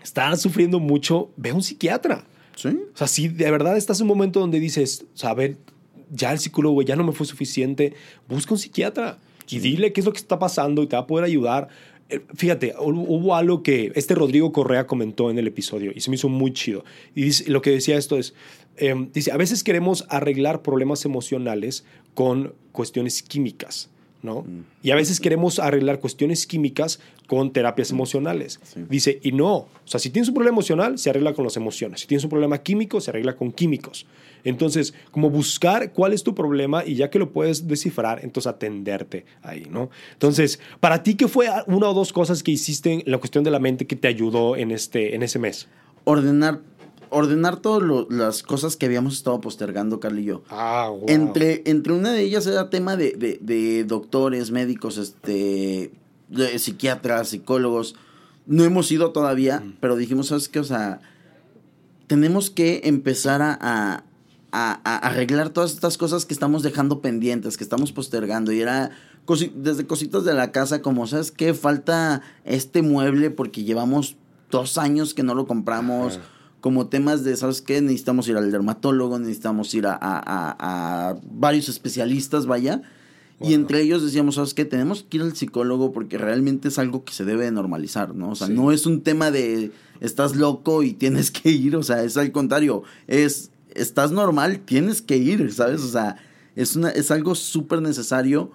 estás sufriendo mucho, ve a un psiquiatra. Sí. O sea, si de verdad estás en un momento donde dices, o sea, a ver, ya el psicólogo ya no me fue suficiente, busca un psiquiatra y dile qué es lo que está pasando y te va a poder ayudar. Eh, fíjate, hubo algo que este Rodrigo Correa comentó en el episodio y se me hizo muy chido. Y lo que decía esto es, Em, dice, a veces queremos arreglar problemas emocionales con cuestiones químicas. ¿No? Mm. Y a veces queremos arreglar cuestiones químicas con terapias mm. emocionales. Dice, y no, o sea, si tienes un problema emocional, se arregla con las emociones. Si tienes un problema químico, se arregla con químicos. Entonces, como buscar cuál es tu problema y ya que lo puedes descifrar, entonces atenderte ahí, ¿no? Entonces, para ti, ¿qué fue una o dos cosas que hiciste en la cuestión de la mente que te ayudó en, este, en ese mes? Ordenar ordenar todas las cosas que habíamos estado postergando, Carly y yo. Ah, wow. Entre, entre una de ellas era tema de, de, doctores, médicos, este, psiquiatras, psicólogos. No hemos ido todavía, mm. pero dijimos, ¿sabes qué? O sea, tenemos que empezar a, a, a, arreglar todas estas cosas que estamos dejando pendientes, que estamos postergando. Y era desde cositas de la casa, como, ¿sabes qué? Falta este mueble porque llevamos dos años que no lo compramos como temas de, ¿sabes qué? Necesitamos ir al dermatólogo, necesitamos ir a, a, varios especialistas, vaya. Y entre ellos decíamos, ¿sabes qué? Tenemos que ir al psicólogo porque realmente es algo que se debe normalizar, ¿no? O sea, no es un tema de estás loco y tienes que ir, o sea, es al contrario, es estás normal, tienes que ir, ¿sabes? O sea, es, una, es algo súper necesario,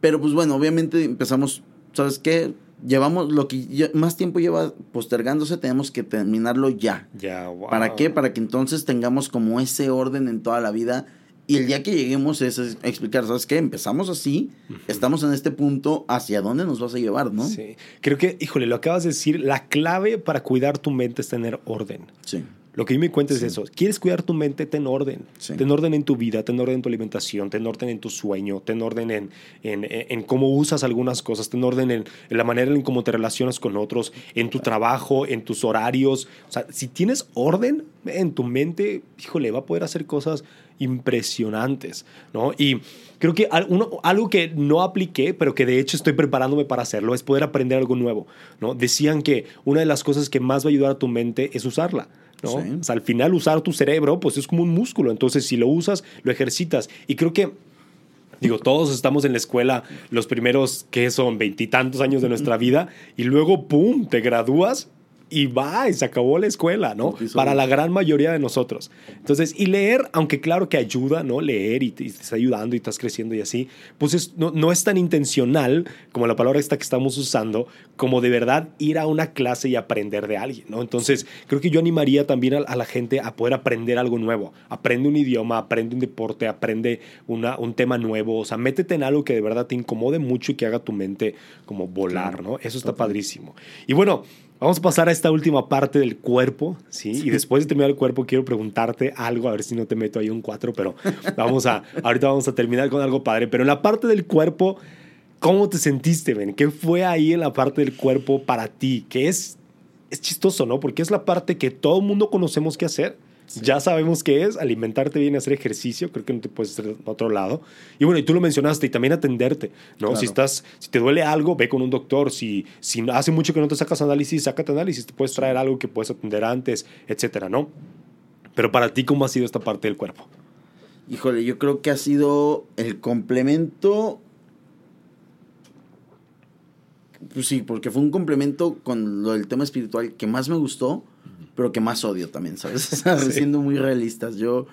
pero pues bueno, obviamente empezamos, ¿sabes qué? Llevamos lo que más tiempo lleva postergándose, tenemos que terminarlo ya. Ya, ¿Para qué? Para que entonces tengamos como ese orden en toda la vida. Y el día que lleguemos es, explicar, ¿sabes qué? Empezamos así, estamos en este punto, ¿hacia dónde nos vas a llevar, no? Sí. Creo que, híjole, lo acabas de decir, la clave para cuidar tu mente es tener orden. Sí. Lo que yo me cuenta es eso. ¿Quieres cuidar tu mente? Ten orden. Ten orden en tu vida, ten orden en tu alimentación, ten orden en tu sueño, ten orden en, en, en cómo usas algunas cosas, ten orden en, la manera en cómo te relacionas con otros, en tu trabajo, en tus horarios. O sea, si tienes orden en tu mente, híjole, va a poder hacer cosas impresionantes, ¿no? Y creo que algo que no apliqué, pero que de hecho estoy preparándome para hacerlo, es poder aprender algo nuevo, ¿no? Decían que una de las cosas que más va a ayudar a tu mente es usarla. ¿No? al final usar tu cerebro, pues es como un músculo. Entonces, si lo usas, lo ejercitas. Y creo que Digo, todos estamos en la escuela los primeros, que son veintitantos años de nuestra vida, y luego, ¡pum!, te gradúas y va, y se acabó la escuela, ¿no? Para la gran mayoría de nosotros. Entonces, y leer, aunque claro que ayuda, ¿no? Leer y te, está ayudando y estás creciendo y así, pues no, no, es tan intencional como la palabra esta que estamos usando, como de verdad ir a una clase y aprender de alguien, ¿no? Entonces, creo que yo animaría también a, la gente a poder aprender algo nuevo. Aprende un idioma, aprende un deporte, aprende una, un tema nuevo, o sea, métete en algo que de verdad te incomode mucho y que haga tu mente como volar, ¿no? Eso está padrísimo. Y bueno, Vamos a pasar a esta última parte del cuerpo, ¿sí? Y después de terminar el cuerpo quiero preguntarte algo, a ver si no te meto ahí un cuatro, pero vamos a, ahorita vamos a terminar con algo padre. Pero en la parte del cuerpo, ¿cómo te sentiste, Ben? ¿Qué fue ahí en la parte del cuerpo para ti? Que es, es chistoso, ¿no? Porque es la parte que todo el mundo conocemos que hacer, ya sabemos qué es, alimentarte bien, hacer ejercicio, creo que no te puedes hacer otro lado. Y bueno, y tú lo mencionaste, y también atenderte, ¿no? Si estás, si te duele algo, ve con un doctor. Si, si hace mucho que no te sacas análisis, sácate análisis, te puedes traer algo que puedes atender antes, etcétera, ¿no? Pero para ti, ¿cómo ha sido esta parte del cuerpo? Híjole, yo creo que ha sido el complemento pues sí, porque fue un complemento con lo del tema espiritual que más me gustó pero que más odio también, ¿sabes? siendo muy realistas. Yo,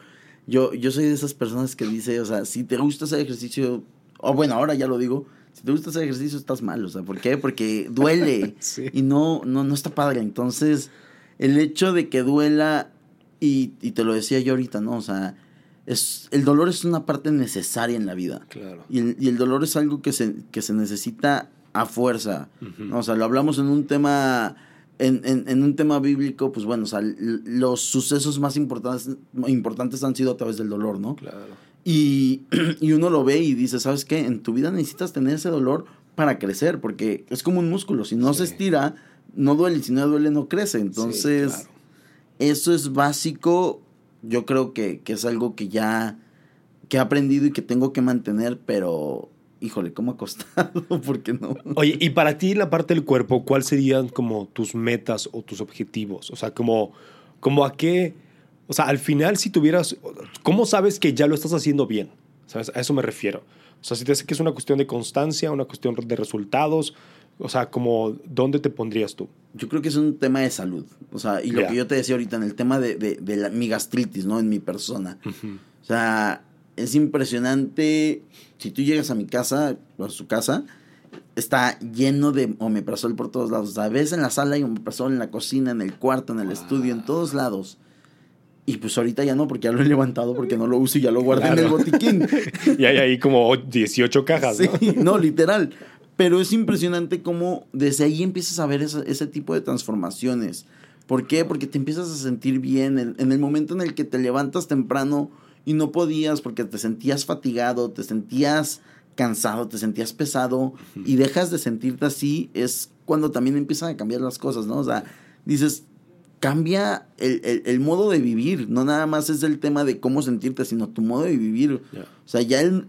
yo, yo soy de esas personas que dice, o sea, si te gusta hacer ejercicio, o bueno, ahora ya lo digo, si te gusta hacer ejercicio estás mal, o sea, ¿por qué? Porque duele y no, no, no está padre. Entonces, el hecho de que duela, y, y te lo decía yo ahorita, ¿no? O sea, es, el dolor es una parte necesaria en la vida. Claro. Y el, y el dolor es algo que se, que se necesita a fuerza. O sea, lo hablamos en un tema en, en, en, un tema bíblico, pues bueno, o sea, los sucesos más importantes, importantes han sido a través del dolor, ¿no? Claro. Y, y uno lo ve y dice, ¿sabes qué? En tu vida necesitas tener ese dolor para crecer, porque es como un músculo, si no se estira, no duele, si no duele, no crece. Entonces, claro. eso es básico, yo creo que, que es algo que ya que he aprendido y que tengo que mantener, pero híjole, ¿cómo ha costado? ¿Por qué no? Oye, y para ti la parte del cuerpo, ¿cuáles serían como tus metas o tus objetivos? O sea, como, como a qué, o sea, al final si tuvieras, ¿cómo sabes que ya lo estás haciendo bien? ¿Sabes? A eso me refiero. O sea, si te hace que es una cuestión de constancia, una cuestión de resultados, o sea, como, ¿dónde te pondrías tú? Yo creo que es un tema de salud. O sea, y lo que yo te decía ahorita en el tema de, de, de la- mi gastritis, ¿no? En mi persona. O sea, es impresionante. Si tú llegas a mi casa, o a su casa, está lleno de omeprazol por todos lados. Sea, ves en la sala hay omeprazol, en la cocina, en el cuarto, en el estudio, en todos lados. Y pues ahorita ya no, porque ya lo he levantado, porque no lo uso y ya lo guardé en el botiquín. Y hay ahí como 18 cajas, ¿no? Literal. Pero es impresionante cómo desde ahí empiezas a ver ese, ese tipo de transformaciones. ¿Por qué? Porque te empiezas a sentir bien en, en el momento en el que te levantas temprano y no podías porque te sentías fatigado, te sentías cansado, te sentías pesado y dejas de sentirte así, es cuando también empiezan a cambiar las cosas, ¿no? O sea, dices, cambia el, el- el modo de vivir, no nada más es el tema de cómo sentirte, sino tu modo de vivir. O sea, ya el,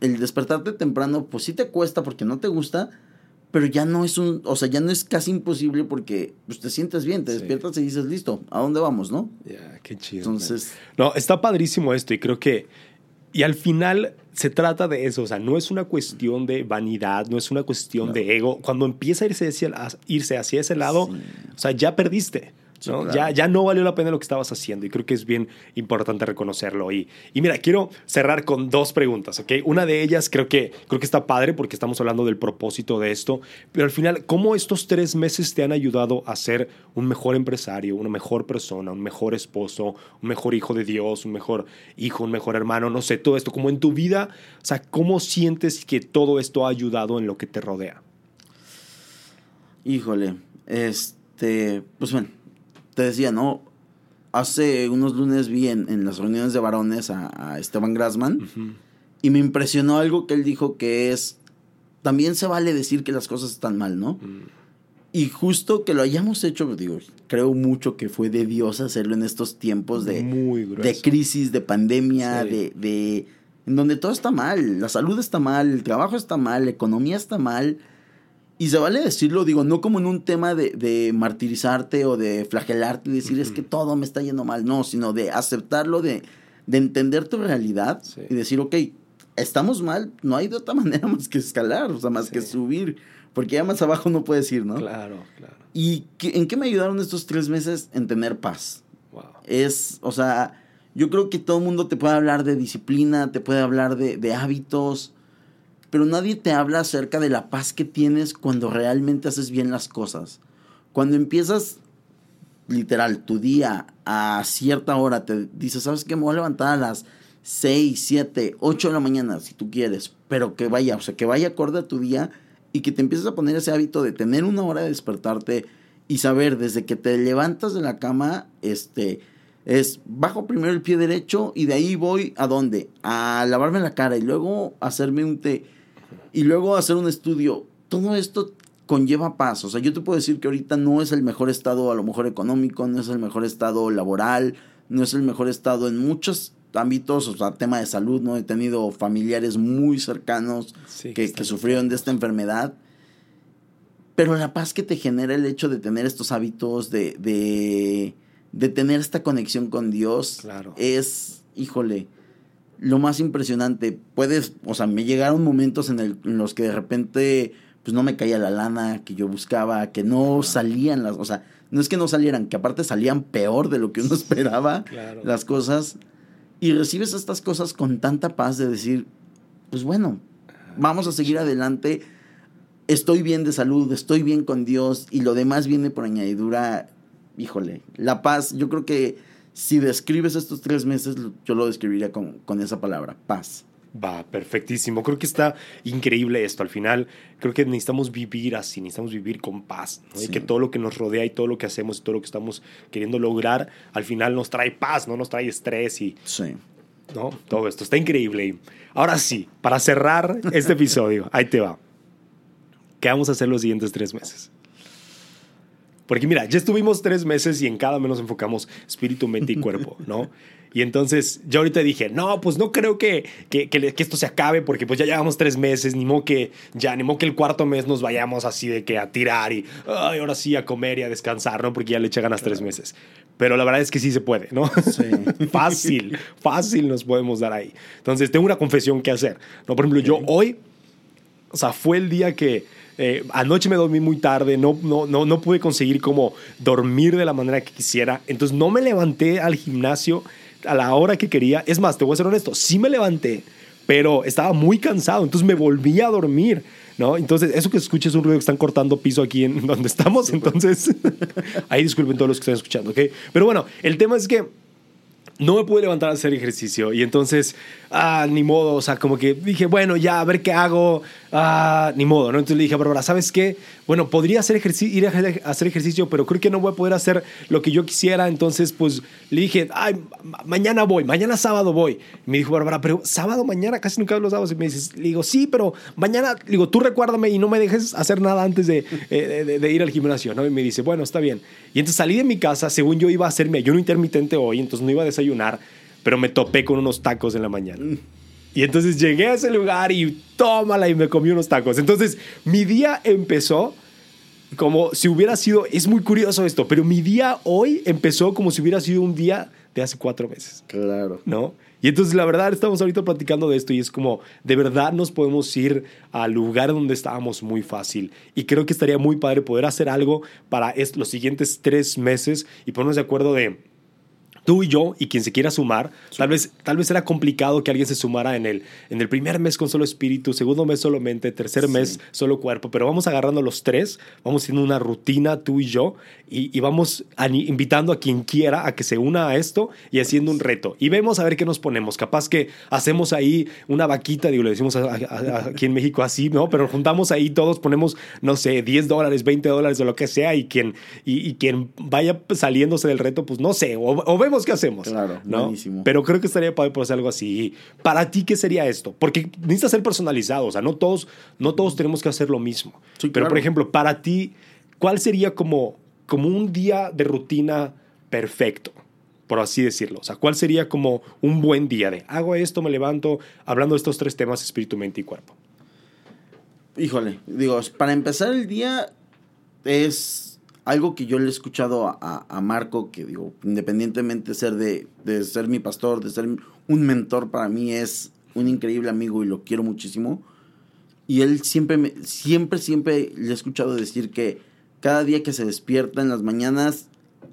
el despertarte temprano, pues sí te cuesta porque no te gusta, pero ya no es un, o sea, ya no es casi imposible porque pues, te sientes bien, te Sí. despiertas y dices, listo, ¿a dónde vamos, no? Ya, qué chido. Entonces, No, está padrísimo esto y creo que, y al final se trata de eso, o sea, no es una cuestión de vanidad, no es una cuestión de ego. Cuando empieza a irse hacia, a irse hacia ese lado, Sí. o sea, ya perdiste. Sí, ¿no? claro. ya, ya no valió la pena lo que estabas haciendo y creo que es bien importante reconocerlo. Y, y mira, quiero cerrar con dos preguntas, ¿ok? Una de ellas creo que, creo que está padre porque estamos hablando del propósito de esto, pero al final, ¿cómo estos tres meses te han ayudado a ser un mejor empresario, una mejor persona, un mejor esposo, un mejor hijo de Dios, un mejor hijo, un mejor hermano, no sé, todo esto, como en tu vida, o sea, ¿cómo sientes que todo esto ha ayudado en lo que te rodea? híjole, este, pues bueno, te decía, ¿no? Hace unos lunes vi en, en las reuniones de varones a, a Esteban Grassman y me impresionó algo que él dijo que es, también se vale decir que las cosas están mal, ¿no? Y justo que lo hayamos hecho, digo, creo mucho que fue de Dios hacerlo en estos tiempos de, Muy de grueso. crisis, de pandemia, Sí. de, de... En donde todo está mal, la salud está mal, el trabajo está mal, la economía está mal. Y se vale decirlo, digo, no como en un tema de, de martirizarte o de flagelarte y decir es que todo me está yendo mal, no, sino de aceptarlo, de, de entender tu realidad Sí. y decir, ok, estamos mal, no hay de otra manera más que escalar, o sea, más que subir, porque ya más abajo no puedes ir, ¿no? Claro, claro. ¿Y qué- en qué me ayudaron estos tres meses? En tener paz. Wow. Es, o sea, yo creo que todo el mundo te puede hablar de disciplina, te puede hablar de, de hábitos, pero nadie te habla acerca de la paz que tienes cuando realmente haces bien las cosas. Cuando empiezas, literal, tu día a cierta hora, te dices, ¿sabes qué? Me voy a levantar a las 6, 7, 8 de la mañana, si tú quieres, pero que vaya, o sea, que vaya acorde a tu día y que te empieces a poner ese hábito de tener una hora de despertarte y saber desde que te levantas de la cama, este, es bajo primero el pie derecho y de ahí voy a dónde? A lavarme la cara y luego hacerme un té y luego hacer un estudio. Todo esto conlleva paz. O sea, yo te puedo decir que ahorita no es el mejor estado, a lo mejor económico, no es el mejor estado laboral, no es el mejor estado en muchos ámbitos, o sea, tema de salud, ¿no? He tenido familiares muy cercanos Sí, que, sufrieron de esta enfermedad. Pero la paz que te genera el hecho de tener estos hábitos, de, de, de tener esta conexión con Dios, Claro. es, híjole, lo más impresionante. Puedes, o sea, me llegaron momentos en, el- en los que de repente, pues no me caía la lana que yo buscaba, que no salían las, o sea, no es que no salieran, que aparte salían peor de lo que uno esperaba Claro. las cosas. Y recibes estas cosas con tanta paz de decir, pues bueno, vamos a seguir adelante. Estoy bien de salud, estoy bien con Dios y lo demás viene por añadidura. Híjole, la paz, yo creo que si describes estos tres meses, yo lo describiría con, con esa palabra, paz. Va, perfectísimo. Creo que está increíble esto. Al final, creo que necesitamos vivir así, necesitamos vivir con paz. ¿no? Y Sí. que todo lo que nos rodea y todo lo que hacemos y todo lo que estamos queriendo lograr, al final nos trae paz, no nos trae estrés. Y Sí. ¿no? Todo esto está increíble. Ahora sí, para cerrar este episodio, ahí te va. ¿Qué vamos a hacer los siguientes tres meses? Porque mira, ya estuvimos tres meses y en cada mes nos enfocamos espíritu, mente y cuerpo, ¿no? Y entonces yo ahorita dije, no, pues no creo que, que, que, esto se acabe porque pues ya llevamos tres meses, ni modo que ya, ni modo que el cuarto mes nos vayamos así de que a tirar y ay, ahora sí a comer y a descansar, ¿no? Porque ya le eché ganas tres meses. Pero la verdad es que sí se puede, ¿no? Sí. fácil, fácil nos podemos dar ahí. Entonces tengo una confesión que hacer, ¿no? Por ejemplo, yo hoy, o sea, fue el día que eh, anoche me dormí muy tarde, no, no, no, no pude conseguir como dormir de la manera que quisiera. Entonces no me levanté al gimnasio a la hora que quería. Es más, te voy a ser honesto, sí me levanté, pero estaba muy cansado, entonces me volví a dormir. ¿No? Entonces, eso que escuches es un ruido que están cortando piso aquí en donde estamos. Entonces, ahí disculpen todos los que están escuchando, ¿ok? Pero bueno, el tema es que no me pude levantar a hacer ejercicio y entonces, ah, ni modo, o sea, como que dije, bueno, ya, a ver qué hago, ah, ni modo, ¿no? Entonces le dije a Bárbara, ¿sabes qué? Bueno, podría hacer ir a hacer ejercicio, pero creo que no voy a poder hacer lo que yo quisiera, entonces, pues, le dije, ay, mañana voy, mañana sábado voy. Me dijo Bárbara, pero sábado, mañana, casi nunca los sábados, y me dices, le digo, sí, pero mañana, le digo, tú recuérdame y no me dejes hacer nada antes de, eh, de, ir al gimnasio, ¿no? Y me dice, bueno, está bien. Y entonces salí de mi casa, según yo iba a hacer mi ayuno intermitente hoy, entonces no iba a desayunar, pero me topé con unos tacos en la mañana. Y entonces llegué a ese lugar y tómala y me comí unos tacos. Entonces mi día empezó como si hubiera sido, es muy curioso esto, pero mi día hoy empezó como si hubiera sido un día de hace cuatro meses. Claro. ¿No? Y entonces la verdad estamos ahorita platicando de esto y es como, de verdad nos podemos ir al lugar donde estábamos muy fácil. Y creo que estaría muy padre poder hacer algo para los siguientes tres meses y ponernos de acuerdo de tú y yo y quien se quiera sumar, tal, vez, tal vez era complicado que alguien se sumara en el, en el primer mes con solo espíritu, segundo mes solo mente, tercer mes solo cuerpo, pero vamos agarrando los tres, vamos haciendo una rutina tú y yo y, y vamos invitando a quien quiera a que se una a esto y haciendo un reto. Y vemos a ver qué nos ponemos. Capaz que hacemos ahí una vaquita, digo, le decimos aquí en México así, ¿no? Pero juntamos ahí todos, ponemos, no sé, 10 dólares, 20 dólares o lo que sea y quien, y, quien vaya saliéndose del reto, pues no sé, o, o vemos qué hacemos. Claro, ¿no? buenísimo. Pero creo que estaría padre por hacer algo así. Para ti, ¿qué sería esto? Porque necesita ser personalizado. O sea, no todos, no todos tenemos que hacer lo mismo. Pero, por ejemplo, para ti, ¿cuál sería como, como un día de rutina perfecto? por así decirlo. O sea, ¿cuál sería como un buen día de hago esto, me levanto, hablando de estos tres temas, espíritu, mente y cuerpo? Híjole, digo, para empezar el día es algo que yo le he escuchado a, Marco, que digo, independientemente de ser, de, de, ser mi pastor, de ser un mentor para mí, es un increíble amigo y lo quiero muchísimo. Y él siempre, me, siempre, siempre le he escuchado decir que cada día que se despierta en las mañanas,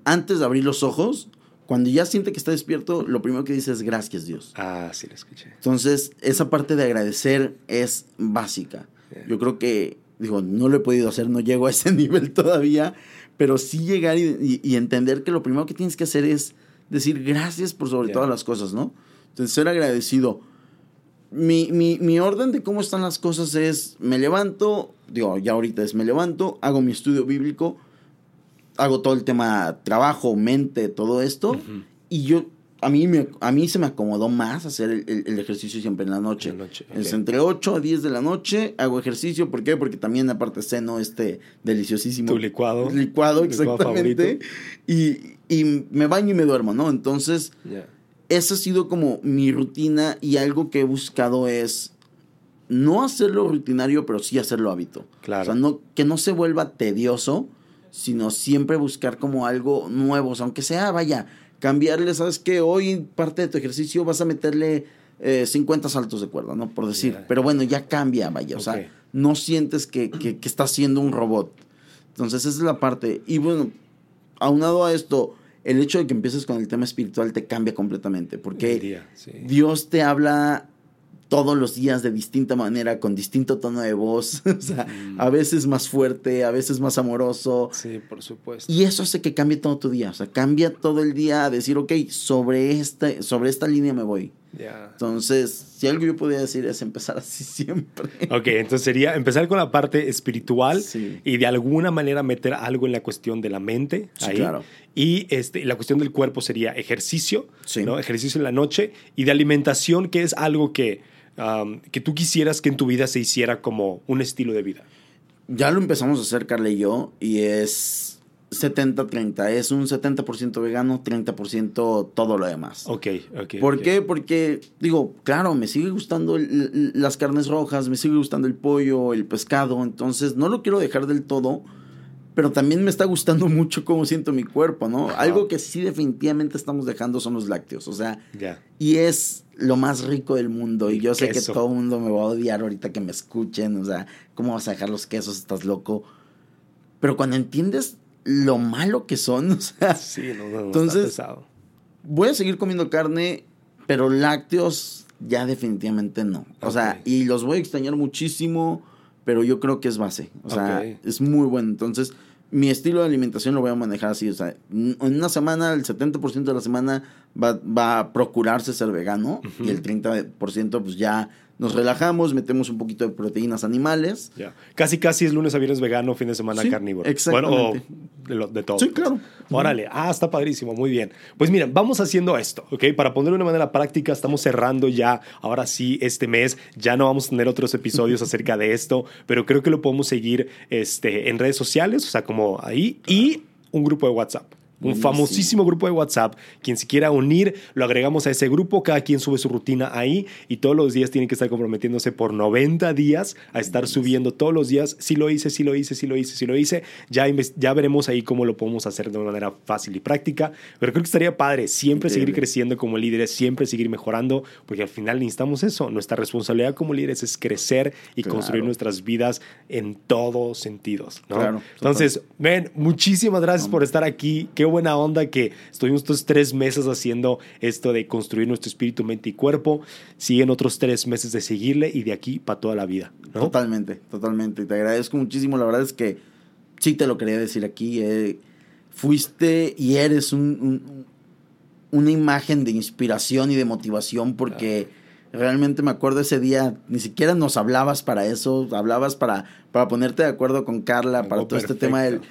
antes de abrir los ojos, cuando ya siente que está despierto, lo primero que dice es gracias Dios. Ah, sí, lo escuché. Entonces, esa parte de agradecer es básica. Yo creo que, digo, no lo he podido hacer, no llego a ese nivel todavía, pero sí llegar y, entender que lo primero que tienes que hacer es decir gracias por sobre todas las cosas, ¿no? Entonces, ser agradecido. Mi, mi, mi, orden de cómo están las cosas es, me levanto, digo, ya ahorita es, me levanto, hago mi estudio bíblico, hago todo el tema trabajo, mente, todo esto, y yo a mí, me, a mí se me acomodó más hacer el, ejercicio siempre en la noche. Es entre 8 a 10 de la noche hago ejercicio. ¿Por qué? Porque también aparte ceno este deliciosísimo. Tu licuado. Licuado, exactamente. y, y, me baño y me duermo, ¿no? Entonces, esa ha sido como mi rutina y algo que he buscado es no hacerlo rutinario, pero sí hacerlo hábito. Claro. O sea, no, que no se vuelva tedioso, sino siempre buscar como algo nuevo. O sea, aunque sea, vaya cambiarle, ¿sabes qué? Hoy parte de tu ejercicio vas a meterle 50 eh, saltos de cuerda, ¿no? Por decir. Pero bueno, ya cambia, vaya. O sea, no sientes que, que, que estás siendo un robot. Entonces, esa es la parte. Y bueno, aunado a esto, el hecho de que empieces con el tema espiritual te cambia completamente. Porque Dios te habla todos los días de distinta manera, con distinto tono de voz, o sea, mm. a veces más fuerte, a veces más amoroso. Sí, por supuesto. Y eso hace que cambie todo tu día, o sea, cambia todo el día a decir, ok, sobre esta, sobre esta línea me voy. Entonces, si algo yo podría decir es empezar así siempre. Ok, entonces sería empezar con la parte espiritual y de alguna manera meter algo en la cuestión de la mente. ahí. Claro. Y este, la cuestión del cuerpo sería ejercicio, ¿no? ejercicio en la noche y de alimentación, que es algo que, que tú quisieras que en tu vida se hiciera como un estilo de vida. Ya lo empezamos a hacer, Carla y yo, y es 70-30. Es un 70% vegano, 30% todo lo demás. Ok, ok. ¿Por qué? Porque, digo, claro, me sigue gustando las carnes rojas, me sigue gustando el pollo, el pescado. Entonces, no lo quiero dejar del todo, pero también me está gustando mucho cómo siento mi cuerpo, ¿no? Algo que sí definitivamente estamos dejando son los lácteos. O sea, y es lo más rico del mundo. Y yo sé que todo el mundo me va a odiar ahorita que me escuchen. O sea, ¿cómo vas a dejar los quesos? Estás loco. Pero cuando entiendes lo malo que son. O sea, sí, no, entonces, voy a seguir comiendo carne, pero lácteos ya definitivamente no. O sea, y los voy a extrañar muchísimo, pero yo creo que es base. O sea, es muy bueno. Entonces, mi estilo de alimentación lo voy a manejar así. O sea, en una semana, el 70% de la semana va, va, a procurarse ser vegano y el 30% pues ya nos relajamos, metemos un poquito de proteínas animales. Casi, casi es lunes a viernes vegano, fin de semana carnívoro. Exactamente. Bueno, de, todo. Sí, claro. Órale, ah, está padrísimo, muy bien. Pues miren, vamos haciendo esto, ¿ok? Para ponerlo de una manera práctica, estamos cerrando ya, ahora sí, este mes. Ya no vamos a tener otros episodios acerca de esto, pero creo que lo podemos seguir este, en redes sociales, o sea, como ahí, y un grupo de WhatsApp un famosísimo grupo de WhatsApp. Quien se quiera unir, lo agregamos a ese grupo. Cada quien sube su rutina ahí y todos los días tienen que estar comprometiéndose por 90 días a estar subiendo todos los días. Si lo hice, si lo hice, si lo hice, si lo hice. Ya, ya veremos ahí cómo lo podemos hacer de una manera fácil y práctica. Pero creo que estaría padre siempre seguir creciendo como líderes, siempre seguir mejorando, porque al final necesitamos eso. Nuestra responsabilidad como líderes es crecer y construir nuestras vidas en todos sentidos. Entonces, ven, muchísimas gracias por estar aquí. Qué buena onda que estuvimos estos tres meses haciendo esto de construir nuestro espíritu, mente y cuerpo. Siguen otros tres meses de seguirle y de aquí para toda la vida. Totalmente, totalmente. Te agradezco muchísimo. La verdad es que sí te lo quería decir aquí. Eh, fuiste y eres un, una imagen de inspiración y de motivación porque... Realmente me acuerdo ese día, ni siquiera nos hablabas para eso, hablabas para, para ponerte de acuerdo con Carla, para todo este tema del,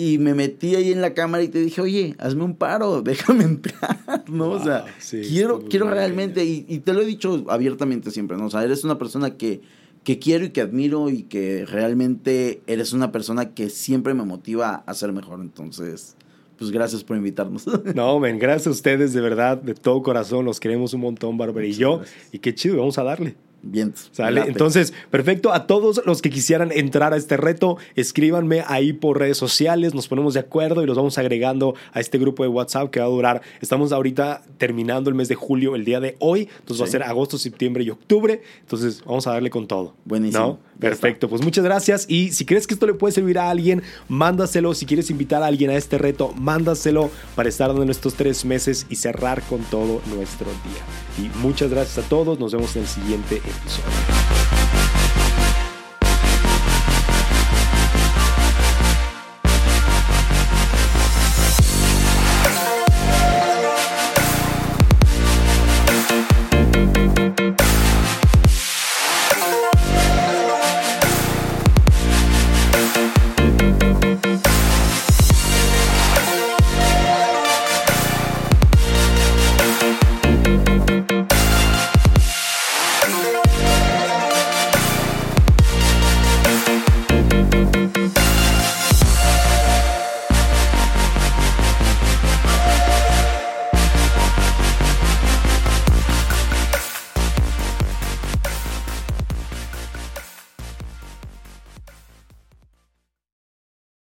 y me metí ahí en la cámara y te dije, oye, hazme un paro, déjame entrar, ¿no? o sea, quiero, quiero realmente, y, y, te lo he dicho abiertamente siempre, ¿no? O sea, eres una persona que, que quiero y que admiro y que realmente eres una persona que siempre me motiva a ser mejor. Entonces, pues gracias por invitarnos. No, men, gracias a ustedes, de verdad, de todo corazón, los queremos un montón, Bárbara y yo. Y qué chido, vamos a darle. Bien. ¿Sale? Entonces, perfecto. A todos los que quisieran entrar a este reto, escríbanme ahí por redes sociales, nos ponemos de acuerdo y los vamos agregando a este grupo de WhatsApp que va a durar. Estamos ahorita terminando el mes de julio, el día de hoy. Entonces va a ser agosto, septiembre y octubre. Entonces vamos a darle con todo. Buenísimo. Perfecto. Pues muchas gracias. Y si crees que esto le puede servir a alguien, mándaselo. Si quieres invitar a alguien a este reto, mándaselo para estar dando estos tres meses y cerrar con todo nuestro día. Y muchas gracias a todos. Nos vemos en el siguiente episode.